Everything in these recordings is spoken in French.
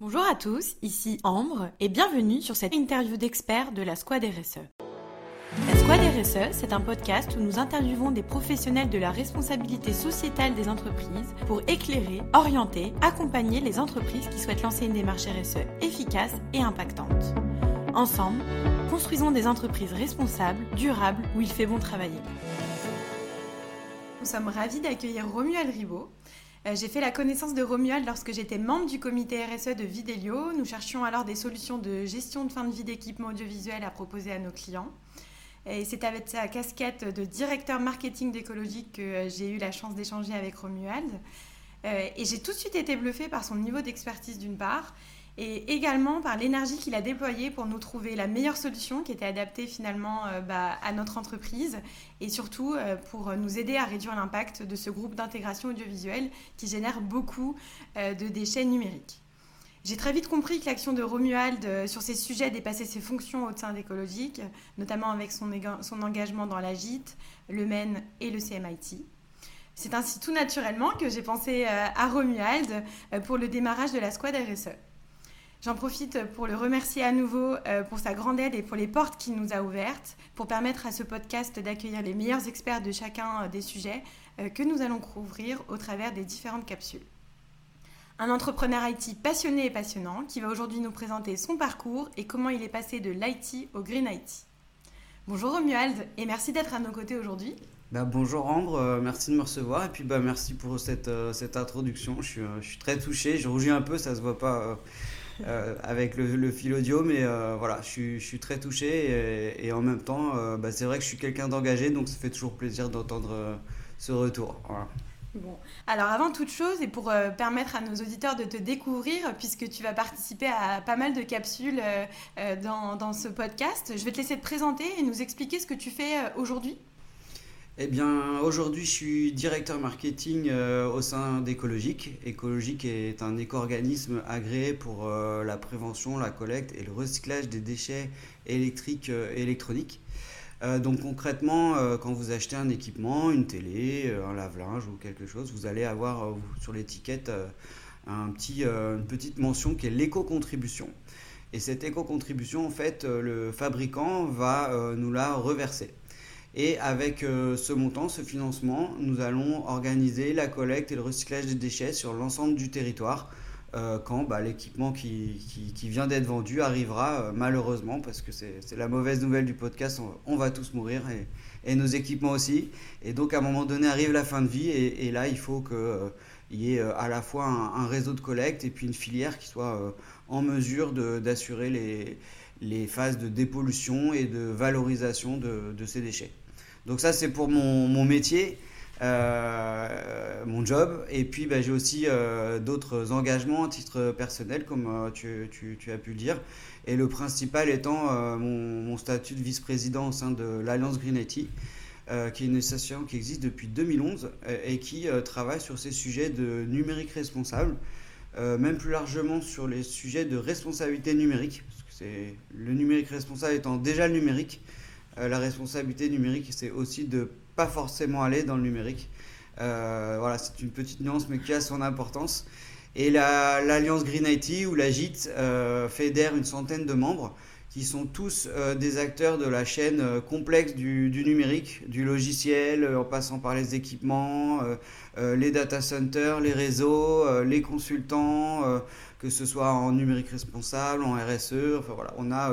Bonjour à tous, ici Ambre et bienvenue sur cette interview d'experts de la Squad RSE. La Squad RSE, c'est un podcast où nous interviewons des professionnels de la responsabilité sociétale des entreprises pour éclairer, orienter, accompagner les entreprises qui souhaitent lancer une démarche RSE efficace et impactante. Ensemble, construisons des entreprises responsables, durables, où il fait bon travailler. Nous sommes ravis d'accueillir Romuald Ribaud. Euh, j'ai fait la connaissance de Romuald lorsque j'étais membre du comité RSE de Videlio. Nous cherchions alors des solutions de gestion de fin de vie d'équipements audiovisuels à proposer à nos clients. Et c'est avec sa casquette de directeur marketing d'écologie que euh, j'ai eu la chance d'échanger avec Romuald. Euh, et j'ai tout de suite été bluffée par son niveau d'expertise d'une part, et également par l'énergie qu'il a déployée pour nous trouver la meilleure solution qui était adaptée finalement euh, bah, à notre entreprise et surtout euh, pour nous aider à réduire l'impact de ce groupe d'intégration audiovisuelle qui génère beaucoup euh, de déchets numériques. J'ai très vite compris que l'action de Romuald sur ces sujets dépassait ses fonctions au sein d'Écologique, notamment avec son, son engagement dans l'AGIT, le MEN et le CMIT. C'est ainsi tout naturellement que j'ai pensé à Romuald pour le démarrage de la squad RSE. J'en profite pour le remercier à nouveau euh, pour sa grande aide et pour les portes qu'il nous a ouvertes pour permettre à ce podcast d'accueillir les meilleurs experts de chacun euh, des sujets euh, que nous allons couvrir au travers des différentes capsules. Un entrepreneur IT passionné et passionnant qui va aujourd'hui nous présenter son parcours et comment il est passé de l'IT au Green IT. Bonjour Romuald et merci d'être à nos côtés aujourd'hui. Bah, bonjour Ambre, merci de me recevoir et puis bah, merci pour cette, cette introduction. Je suis, je suis, très touché, je rougis un peu, ça se voit pas euh, avec le, fil audio, mais euh, voilà, je suis, très touché et, en même temps, euh, bah, c'est vrai que je suis quelqu'un d'engagé, donc ça fait toujours plaisir d'entendre ce retour. Bon. Alors avant toute chose, et pour permettre à nos auditeurs de te découvrir, puisque tu vas participer à pas mal de capsules dans, dans, ce podcast, je vais te laisser te présenter et nous expliquer ce que tu fais aujourd'hui. Eh bien, aujourd'hui, je suis directeur marketing euh, au sein d'Écologique. Écologique est un éco-organisme agréé pour euh, la prévention, la collecte et le recyclage des déchets électriques et électroniques. Euh, donc concrètement, quand vous achetez un équipement, une télé, un lave-linge ou quelque chose, vous allez avoir sur l'étiquette une petite mention qui est l'éco-contribution. Et cette éco-contribution, en fait, le fabricant va nous la reverser. Et avec euh, ce montant, ce financement, nous allons organiser la collecte et le recyclage des déchets sur l'ensemble du territoire euh, quand bah, l'équipement qui, qui, vient d'être vendu arrivera euh, malheureusement, parce que c'est la mauvaise nouvelle du podcast, on, va tous mourir et, et, nos équipements aussi. Et donc à un moment donné arrive la fin de vie et, là il faut qu'il y ait à la fois un, réseau de collecte et puis une filière qui soit en mesure d'assurer les, les, phases de dépollution et de valorisation de, de ces déchets. Donc ça, c'est pour mon, métier, euh, mon job. Et puis, bah, j'ai aussi euh, d'autres engagements à titre personnel, comme euh, tu, as pu le dire. Et le principal étant mon, statut de vice-président au sein de l'Alliance Green IT. qui est une association qui existe depuis 2011 et qui travaille sur ces sujets de numérique responsable, même plus largement sur les sujets de responsabilité numérique, parce que le numérique responsable étant déjà le numérique, la responsabilité numérique, c'est aussi de pas forcément aller dans le numérique. Euh, voilà, c'est une petite nuance, mais qui a son importance. Et l'Alliance Green IT ou la JIT euh, fédère une centaine de membres qui sont tous des acteurs de la chaîne complexe du, numérique, du logiciel, en passant par les équipements, les data centers, les réseaux, les consultants, que ce soit en numérique responsable, en RSE. Enfin voilà, on a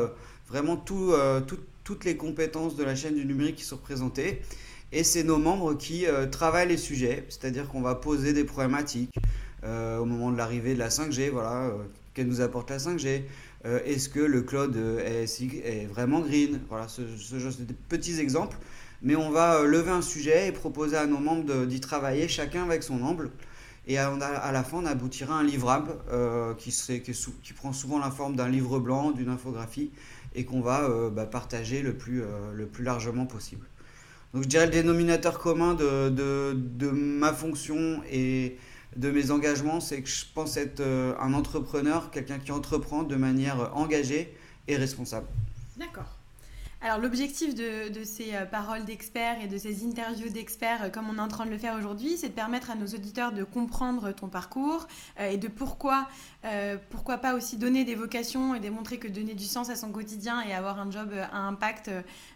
vraiment tout, tout, toutes les compétences de la chaîne du numérique qui sont représentées. Et c'est nos membres qui euh, travaillent les sujets, c'est-à-dire qu'on va poser des problématiques euh, au moment de l'arrivée de la 5G, voilà, euh, qu'elle nous apporte la 5G, est-ce que le cloud est, vraiment green, voilà, ce, genre de petits exemples. Mais on va lever un sujet et proposer à nos membres d'y travailler, chacun avec son angle. Et à, la fin, on aboutira à un livrable qui, qui prend souvent la forme d'un livre blanc, d'une infographie, et qu'on va euh, bah, partager le plus, euh, le plus largement possible. Donc je dirais le dénominateur commun de, de, ma fonction et de mes engagements, c'est que je pense être euh, un entrepreneur, quelqu'un qui entreprend de manière engagée et responsable. D'accord. Alors l'objectif de, ces euh, paroles d'experts et de ces interviews d'experts, euh, comme on est en train de le faire aujourd'hui, c'est de permettre à nos auditeurs de comprendre ton parcours euh, et de pourquoi, pourquoi pas aussi donner des vocations et démontrer que donner du sens à son quotidien et avoir un job à impact,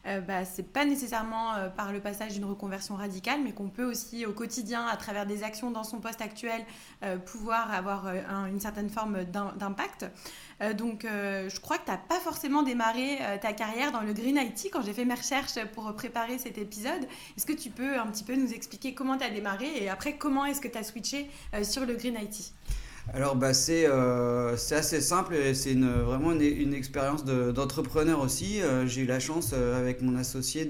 bah, c'est pas nécessairement par le passage d'une reconversion radicale, mais qu'on peut aussi au quotidien, à travers des actions dans son poste actuel, pouvoir avoir une certaine forme d'impact. Donc je crois que tu n'as pas forcément démarré ta carrière dans le green IT quand j'ai fait mes recherches pour préparer cet épisode. Est-ce que tu peux un petit peu nous expliquer comment tu as démarré et après comment est-ce que tu as switché euh, sur le Green IT alors bah, c'est euh, assez simple et c'est vraiment une, expérience d'entrepreneur aussi. Euh, j'ai eu la chance avec mon associé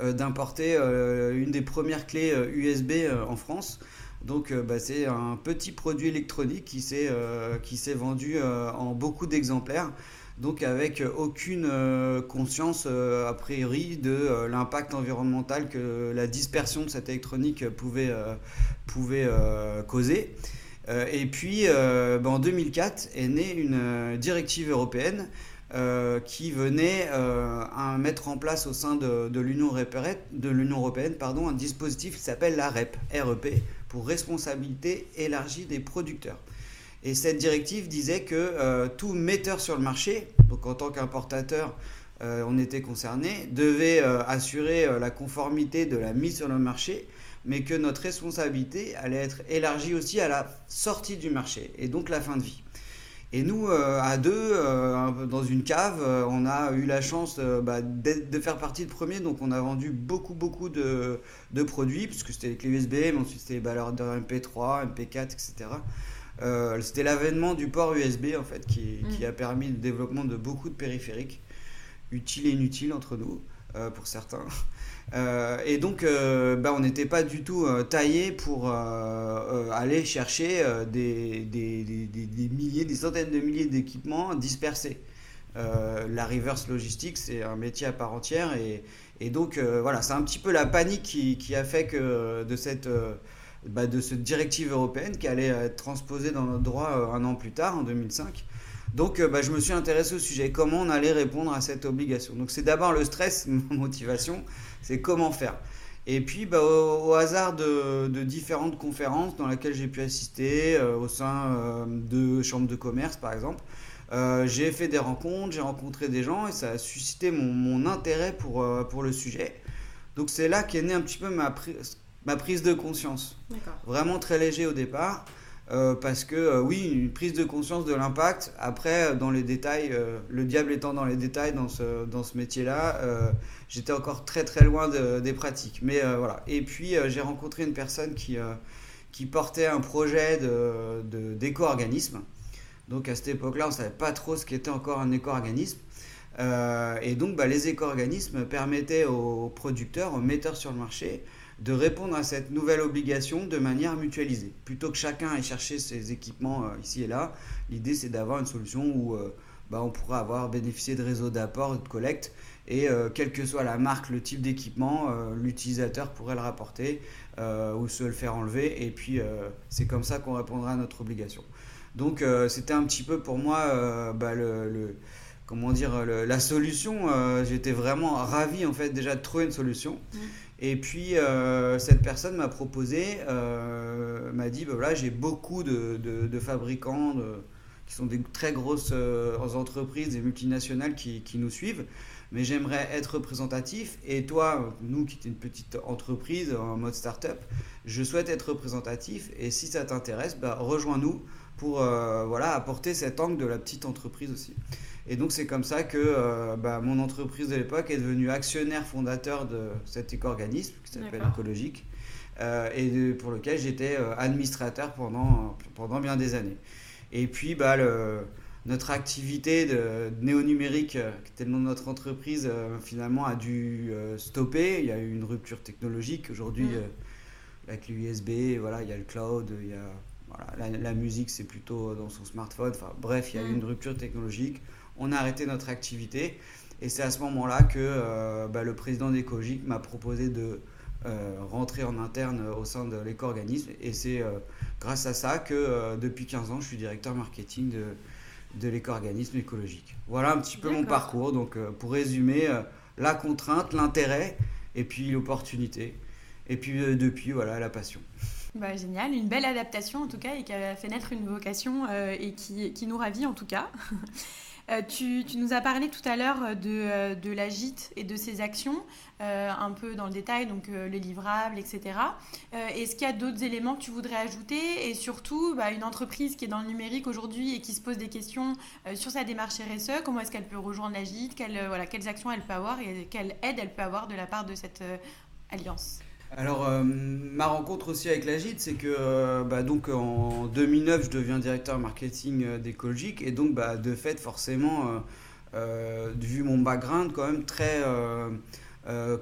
d'importer une des premières clés USB en France. Donc bah, c'est un petit produit électronique qui s'est vendu en beaucoup d'exemplaires donc avec aucune euh, conscience euh, a priori de euh, l'impact environnemental que la dispersion de cette électronique pouvait, pouvait causer. et puis ben, en 2004 est née une directive européenne qui venait à mettre en place au sein de, de l'Union européenne pardon, un dispositif qui s'appelle la REP, REP, pour responsabilité élargie des producteurs. Et cette directive disait que euh, tout metteur sur le marché, donc en tant qu'importateur, euh, on était concerné, devait euh, assurer la conformité de la mise sur le marché, mais que notre responsabilité allait être élargie aussi à la sortie du marché, et donc la fin de vie. Et nous, à deux, dans une cave, on a eu la chance bah, de faire partie de premier. Donc, on a vendu beaucoup, beaucoup de, de produits, puisque c'était les clés USB, mais ensuite c'était les de MP3, MP4, etc. Euh, c'était l'avènement du port USB en fait qui, mm. a permis le développement de beaucoup de périphériques, utiles et inutiles entre nous euh, pour certains. Euh, et donc bah, on n'était pas du tout taillé pour aller chercher des, milliers, des centaines de milliers d'équipements dispersés. la reverse logistique, c'est un métier à part entière et, donc voilà, c'est un petit peu la panique qui, a fait que de cette bah, de cette directive européenne qui allait être transposée dans notre droit euh, un an plus tard, en 2005. Donc euh, bah, je me suis intéressé au sujet, comment on allait répondre à cette obligation? Donc c'est d'abord le stress, ma motivation, c'est comment faire. Et puis bah, au, hasard de, différentes conférences dans lesquelles j'ai pu assister, euh, au sein de chambres de commerce par exemple, j'ai fait des rencontres, j'ai rencontré des gens et ça a suscité mon, mon intérêt pour, pour le sujet. Donc c'est là qu'est né un petit peu ma, ma prise de conscience. Vraiment très léger au départ. Euh, parce que euh, oui, une prise de conscience de l'impact. Après, dans les détails, euh, le diable étant dans les détails dans ce, dans ce métier-là, j'étais encore très très loin des pratiques. Mais voilà. Et puis, j'ai rencontré une personne qui, qui portait un projet d'éco-organisme. Donc à cette époque-là, on ne savait pas trop ce qu'était encore un éco-organisme. et donc, bah, les éco-organismes permettaient aux producteurs, aux metteurs sur le marché, de répondre à cette nouvelle obligation de manière mutualisée. Plutôt que chacun ait cherché ses équipements euh, ici et là, l'idée c'est d'avoir une solution où euh, bah, on pourra avoir bénéficié de réseaux d'apport et de collecte et euh, quelle que soit la marque, le type d'équipement, l'utilisateur pourrait le rapporter ou se le faire enlever et puis c'est comme ça qu'on répondra à notre obligation. Donc c'était un petit peu pour moi bah, le, comment dire la solution. J'étais vraiment ravi en fait déjà de trouver une solution. Mmh. Et puis, euh, cette personne m'a proposé, euh, m'a dit, bah voilà, j'ai beaucoup de, de, fabricants qui sont des très grosses euh, entreprises, des multinationales qui, qui nous suivent, mais j'aimerais être représentatif. Et toi, nous qui sommes une petite entreprise en mode start-up, je souhaite être représentatif. Et si ça t'intéresse, bah, rejoins-nous pour voilà, apporter cet angle de la petite entreprise aussi. Et donc c'est comme ça que euh, bah, mon entreprise de l'époque est devenue actionnaire fondateur de cet éco-organisme qui s'appelle Écologique euh, et pour lequel j'étais euh, administrateur pendant, pendant bien des années. Et puis bah, le, notre activité de, néo-numérique, qui était le nom de notre entreprise, finalement a dû stopper. Il y a eu une rupture technologique. Aujourd'hui, mmh. avec l'USB, voilà, il y a le cloud, il y a, voilà, la, musique c'est plutôt dans son smartphone. Enfin, bref, il y a eu une rupture technologique on a arrêté notre activité. Et c'est à ce moment-là que euh, bah, le président d'Écologique m'a proposé de euh, rentrer en interne au sein de l'éco-organisme. Et c'est euh, grâce à ça que depuis 15 ans, je suis directeur marketing de, de l'éco-organisme écologique. Voilà un petit peu mon parcours. Donc pour résumer, la contrainte, l'intérêt, et puis l'opportunité. Et puis depuis, voilà, la passion. Bah, génial, une belle adaptation en tout cas et qui a fait naître une vocation et qui, qui, nous ravit en tout cas. Euh, tu, nous as parlé tout à l'heure de, euh, de la et de ses actions, euh, un peu dans le détail, donc les livrables, etc. Est-ce qu'il y a d'autres éléments que tu voudrais ajouter? Et surtout, bah, une entreprise qui est dans le numérique aujourd'hui et qui se pose des questions sur sa démarche RSE, comment est-ce qu'elle peut rejoindre la gîte? Voilà, Quelles actions elle peut avoir et quelle aide elle peut avoir de la part de cette alliance? Alors, euh, ma rencontre aussi avec la c'est que euh, bah, donc en 2009, je deviens directeur marketing euh, d'Ecologique et donc bah, de fait, forcément, vu mon background, quand même très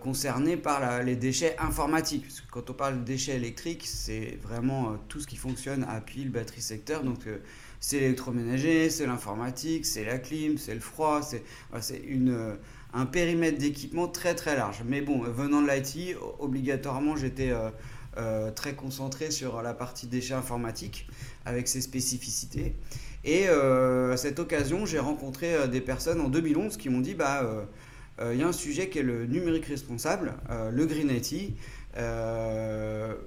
concerné par les déchets informatiques. Parce que quand on parle de déchets électriques, c'est vraiment tout ce qui fonctionne à pile, batterie secteur. Donc, c'est l'électroménager, c'est l'informatique, c'est la clim, c'est le froid, c'est une un périmètre d'équipement très très large. Mais bon, venant de l'IT, obligatoirement, j'étais euh, euh, très concentré sur la partie déchets informatiques avec ses spécificités. Et euh, à cette occasion, j'ai rencontré des personnes en 2011 qui m'ont dit bah il y a un sujet qui est le numérique responsable, le Green IT.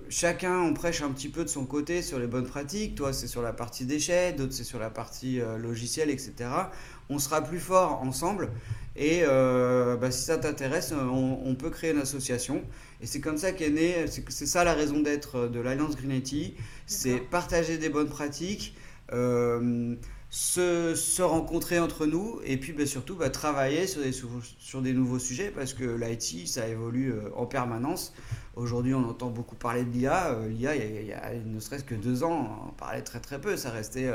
chacun on prêche un petit peu de son côté sur les bonnes pratiques. Toi, c'est sur la partie déchets, d'autres c'est sur la partie logicielle, etc. On sera plus fort ensemble. Et euh, bah, si ça t'intéresse, euh, on, peut créer une association. Et c'est comme ça qu'est né, c'est ça la raison d'être de l'Alliance Green IT, c'est partager des bonnes pratiques, euh, se, rencontrer entre nous et puis bah, surtout bah, travailler sur des, sur des nouveaux sujets parce que l'IT, ça évolue en permanence. Aujourd'hui, on entend beaucoup parler de l'IA. L'IA, il y, a, ne serait-ce que deux ans, on parlait très très peu. Ça restait,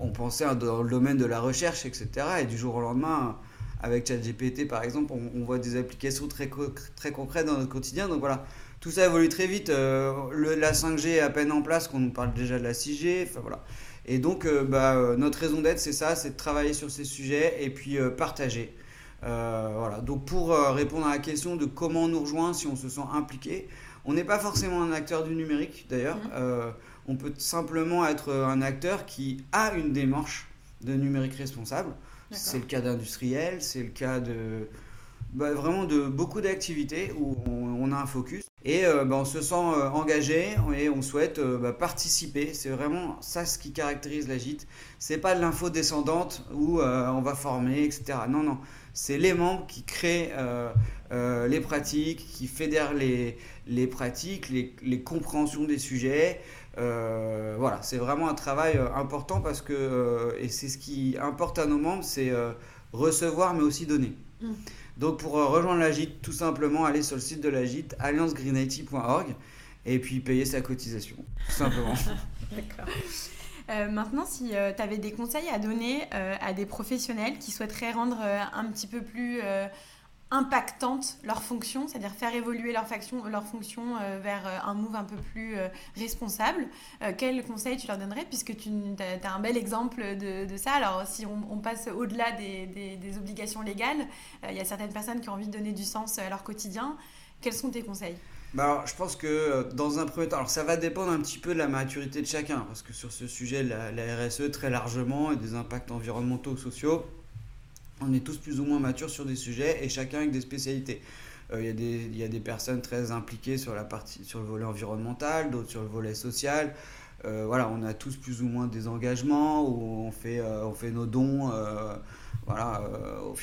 on pensait dans le domaine de la recherche, etc. Et du jour au lendemain, avec ChatGPT par exemple, on, voit des applications très, très concrètes dans notre quotidien. Donc voilà, tout ça évolue très vite. Euh, le, la 5G est à peine en place, qu'on nous parle déjà de la 6G. Enfin voilà. Et donc, euh, bah, euh, notre raison d'être, c'est ça, c'est de travailler sur ces sujets et puis partager. voilà. Donc, pour répondre à la question de comment on nous rejoint si on se sent impliqué, on n'est pas forcément un acteur du numérique d'ailleurs. Mmh. on peut simplement être un acteur qui a une démarche de numérique responsable. C'est le cas d'industriels, c'est le cas de bah, vraiment de beaucoup d'activités où on, a un focus. Et euh, bah, on se sent euh, engagé et on souhaite euh, bah, participer. C'est vraiment ça ce qui caractérise la gîte. C'est pas de l'info descendante où on va former, etc. Non, non. C'est les membres qui créent les pratiques, qui fédèrent les, pratiques, les compréhensions des sujets. Euh, voilà, c'est vraiment un travail euh, important parce que, euh, et c'est ce qui importe à nos membres, c'est recevoir mais aussi donner. Mm. Donc pour rejoindre la GIT, tout simplement, aller sur le site de la GIT, alliancegreenIT.org, et puis payer sa cotisation, tout simplement. D'accord. maintenant, si tu avais des conseils à donner à des professionnels qui souhaiteraient rendre un petit peu plus impactantes leur fonction, c'est-à-dire faire évoluer leur, faction, fonction euh, vers euh, un move un peu plus euh, responsable. quel conseil tu leur donnerais puisque tu as, un bel exemple de, ça? Alors si on, passe au-delà des, obligations légales, il y a certaines personnes qui ont envie de donner du sens à leur quotidien. Quels sont tes conseils? Bah alors, je pense que dans un premier temps, alors ça va dépendre un petit peu de la maturité de chacun, parce que sur ce sujet, la, la RSE très largement et des impacts environnementaux, sociaux, on est tous plus ou moins matures sur des sujets et chacun avec des spécialités. Euh, il y, a des personnes très impliquées sur, la partie, sur le volet environnemental, d'autres sur le volet social. Euh, voilà, on a tous plus ou moins des engagements où on fait, euh, on fait nos dons voilà, au,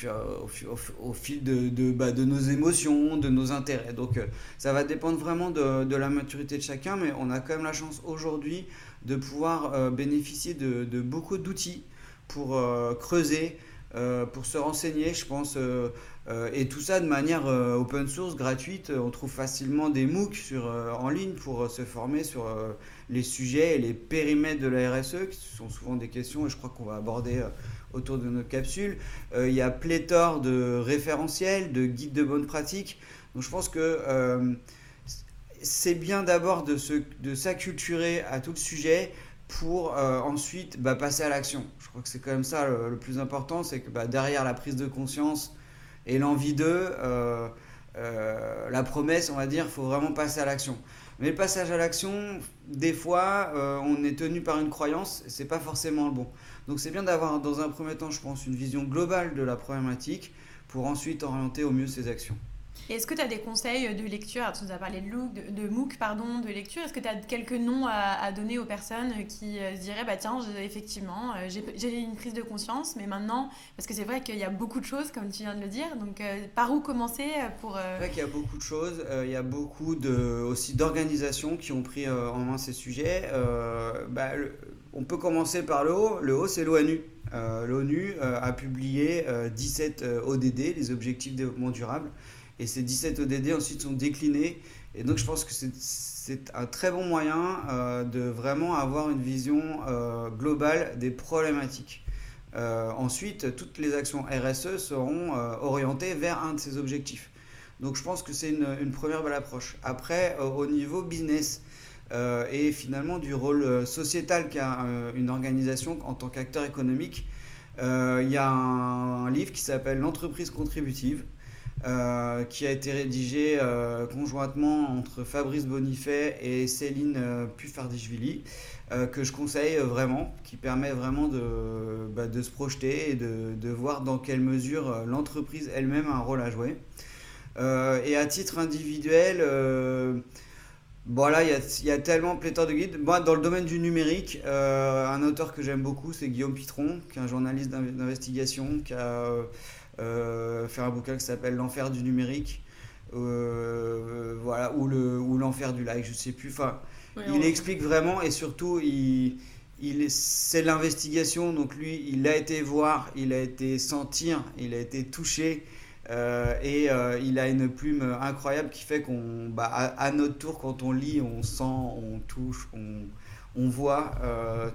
fil de, bah, de, nos émotions, de nos intérêts. Donc ça va dépendre vraiment de, de, la maturité de chacun, mais on a quand même la chance aujourd'hui de pouvoir bénéficier de, de beaucoup d'outils pour creuser, euh, pour se renseigner, je pense, euh, euh, et tout ça de manière open source, gratuite. On trouve facilement des MOOC en ligne pour se former sur les sujets et les périmètres de la RSE, qui sont souvent des questions, et je crois qu'on va aborder autour de notre capsule. il y a pléthore de référentiels, de guides de bonne pratique. Donc je pense que c'est bien d'abord de s'acculturer à tout le sujet pour ensuite bah, passer à l'action. Crois que c'est quand même ça le, plus important, c'est que bah, derrière la prise de conscience et l'envie d'eux, euh, euh, la promesse, on va dire, il faut vraiment passer à l'action. Mais le passage à l'action, des fois, on est tenu par une croyance, c'est pas forcément le bon. Donc c'est bien d'avoir dans un premier temps, je pense, une vision globale de la problématique pour ensuite orienter au mieux ses actions. Est-ce que tu as des conseils de lecture Tu nous as parlé de, Look, de, MOOC, pardon, de lecture. Est-ce que tu as quelques noms à, donner aux personnes qui euh, se diraient bah, tiens, effectivement, euh, j'ai une prise de conscience, mais maintenant, parce que c'est vrai qu'il y a beaucoup de choses, comme tu viens de le dire, donc euh, par où commencer pour. C'est vrai qu'il y a beaucoup de choses. il y a beaucoup de, aussi d'organisations qui ont pris en main ces sujets. Bah, on peut commencer par le haut. Le haut, c'est l'ONU. L'ONU a publié 17 ODD, les objectifs de développement durable. Et ces 17 ODD ensuite sont déclinés. Et donc je pense que c'est un très bon moyen euh, de vraiment avoir une vision euh, globale des problématiques. Euh, ensuite, toutes les actions RSE seront orientées vers un de ces objectifs. Donc je pense que c'est une, une, première belle approche. Après, au niveau business et finalement du rôle sociétal qu'a une organisation en tant qu'acteur économique, il y a un livre qui s'appelle L'entreprise contributive euh, qui a été rédigé euh, conjointement entre Fabrice Bonifay et Céline euh, Puffardichvili, que je conseille vraiment, qui permet vraiment de, bah, se projeter et de, voir dans quelle mesure l'entreprise elle-même a un rôle à jouer. et à titre individuel, voilà, il y, a tellement pléthore de guides. Moi, dans le domaine du numérique, un auteur que j'aime beaucoup, c'est Guillaume Pitron, qui est un journaliste d'investigation, qui a euh, faire un bouquin qui s'appelle L'enfer du numérique, euh, voilà, ou le ou l'enfer du like, je sais plus. Enfin, il explique vraiment et surtout il il, c'est l'investigation, donc lui, il a été voir, il a été sentir, il a été touché, euh, et il a une plume incroyable qui fait qu'on, bah, à, notre tour, quand on lit, on sent, on touche, on, on voit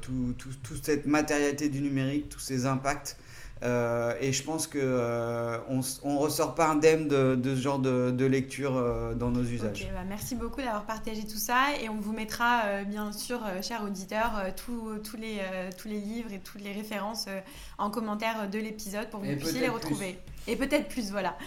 tout, tout, toute cette matérialité du numérique, tous ces impacts. Euh, et je pense qu'on euh, on ressort pas indemne de, de ce genre de, de lecture euh, dans nos usages. Bah, merci beaucoup d'avoir partagé tout ça et on vous mettra bien sûr, chers auditeurs, tous les, tous les livres et toutes les références en commentaire de l'épisode pour que vous puissiez les retrouver. Et peut-être plus, voilà.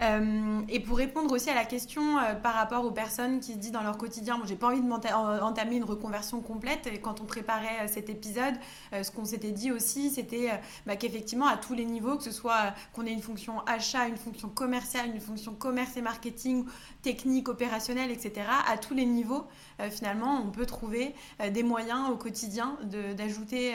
Euh, et pour répondre aussi à la question euh, par rapport aux personnes qui se disent dans leur quotidien, moi j'ai pas envie d'entamer une reconversion complète. Et quand on préparait euh, cet épisode, ce qu'on s'était dit aussi, c'était bah, qu'effectivement à tous les niveaux, que ce soit qu'on ait une fonction achat, une fonction commerciale, une fonction commerce et marketing, technique, opérationnelle, etc. À tous les niveaux, finalement, on peut trouver des moyens au quotidien d'ajouter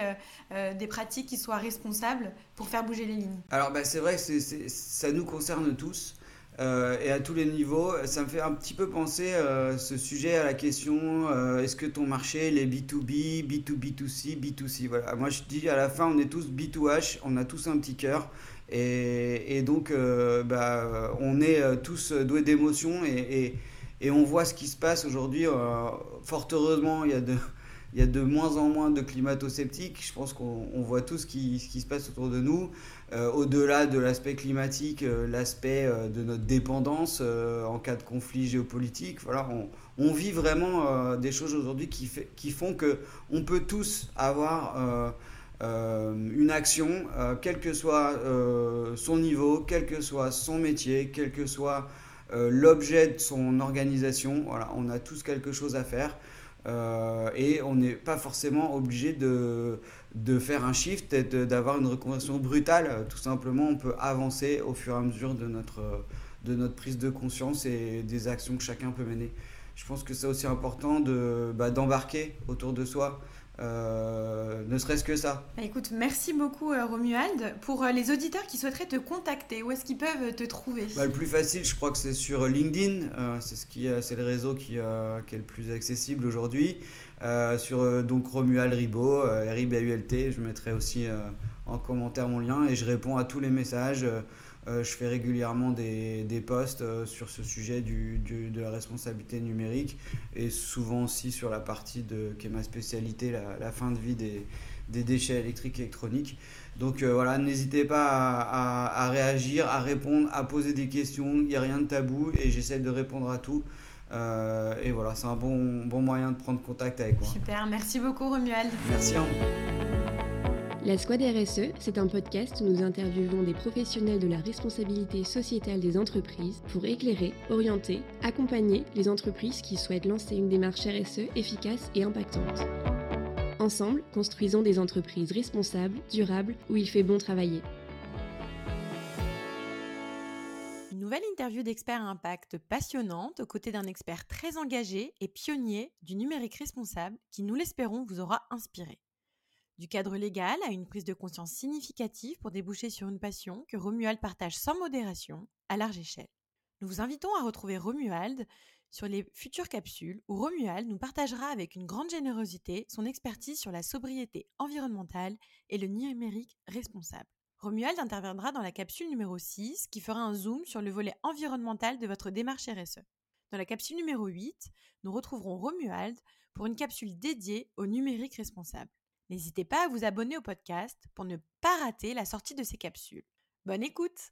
des pratiques qui soient responsables pour faire bouger les lignes. Alors bah, c'est vrai que ça nous concerne tous. Euh, et à tous les niveaux. Ça me fait un petit peu penser euh, ce sujet à la question euh, est-ce que ton marché est B2B, B2B2C, B2C Voilà. Moi je dis à la fin on est tous B2H, on a tous un petit cœur. Et, et donc bah, on est tous doués d'émotions et, et, et, on voit ce qui se passe aujourd'hui. fort heureusement, il y a de il y a de moins en moins de climato-sceptiques. Je pense qu'on voit tout ce qui, se passe autour de nous. Euh, au-delà de l'aspect climatique, euh, l'aspect euh, de notre dépendance en cas de conflit géopolitique. Voilà, on, vit vraiment des choses aujourd'hui qui, font que on peut tous avoir une action, quel que soit son niveau, quel que soit son métier, quel que soit l'objet de son organisation. On a tous quelque chose à faire. Euh, et on n'est pas forcément obligé de, de faire un shift et d'avoir une reconversion brutale. Tout simplement, on peut avancer au fur et à mesure de notre, de notre prise de conscience et des actions que chacun peut mener. Je pense que c'est aussi important bah, d'embarquer autour de soi euh, ne serait-ce que ça. Bah, écoute, merci beaucoup euh, Romuald. Pour euh, les auditeurs qui souhaiteraient te contacter, où est-ce qu'ils peuvent te trouver? Bah, Le plus facile, je crois que c'est sur LinkedIn. c'est ce qui, c'est le réseau qui, qui, est le plus accessible aujourd'hui. sur donc Romuald Ribot, R-I-B-U-L-T. Je mettrai aussi en commentaire mon lien et je réponds à tous les messages. Euh, je fais régulièrement des, des posts euh, sur ce sujet du, de la responsabilité numérique et souvent aussi sur la partie de, qui est ma spécialité, la, la fin de vie des, des déchets électriques et électroniques. Donc euh, voilà, n'hésitez pas à, à, réagir, à répondre, à poser des questions. Il n'y a rien de tabou et j'essaie de répondre à tout. et voilà, c'est un bon, bon moyen de prendre contact avec moi. Super, merci beaucoup Romuald. Merci à vous. La Squad RSE, c'est un podcast où nous interviewons des professionnels de la responsabilité sociétale des entreprises pour éclairer, orienter, accompagner les entreprises qui souhaitent lancer une démarche RSE efficace et impactante. Ensemble, construisons des entreprises responsables, durables, où il fait bon travailler. nouvelle interview d'experts impact passionnante aux côtés d'un expert très engagé et pionnier du numérique responsable qui, nous l'espérons, vous aura inspiré. Du cadre légal à une prise de conscience significative pour déboucher sur une passion que Romuald partage sans modération, à large échelle. Nous vous invitons à retrouver Romuald sur les futures capsules où Romuald nous partagera avec une grande générosité son expertise sur la sobriété environnementale et le numérique responsable. Romuald interviendra dans la capsule numéro 6 qui fera un zoom sur le volet environnemental de votre démarche RSE. Dans la capsule numéro 8, nous retrouverons Romuald pour une capsule dédiée au numérique responsable. N'hésitez pas à vous abonner au podcast pour ne pas rater la sortie de ces capsules. Bonne écoute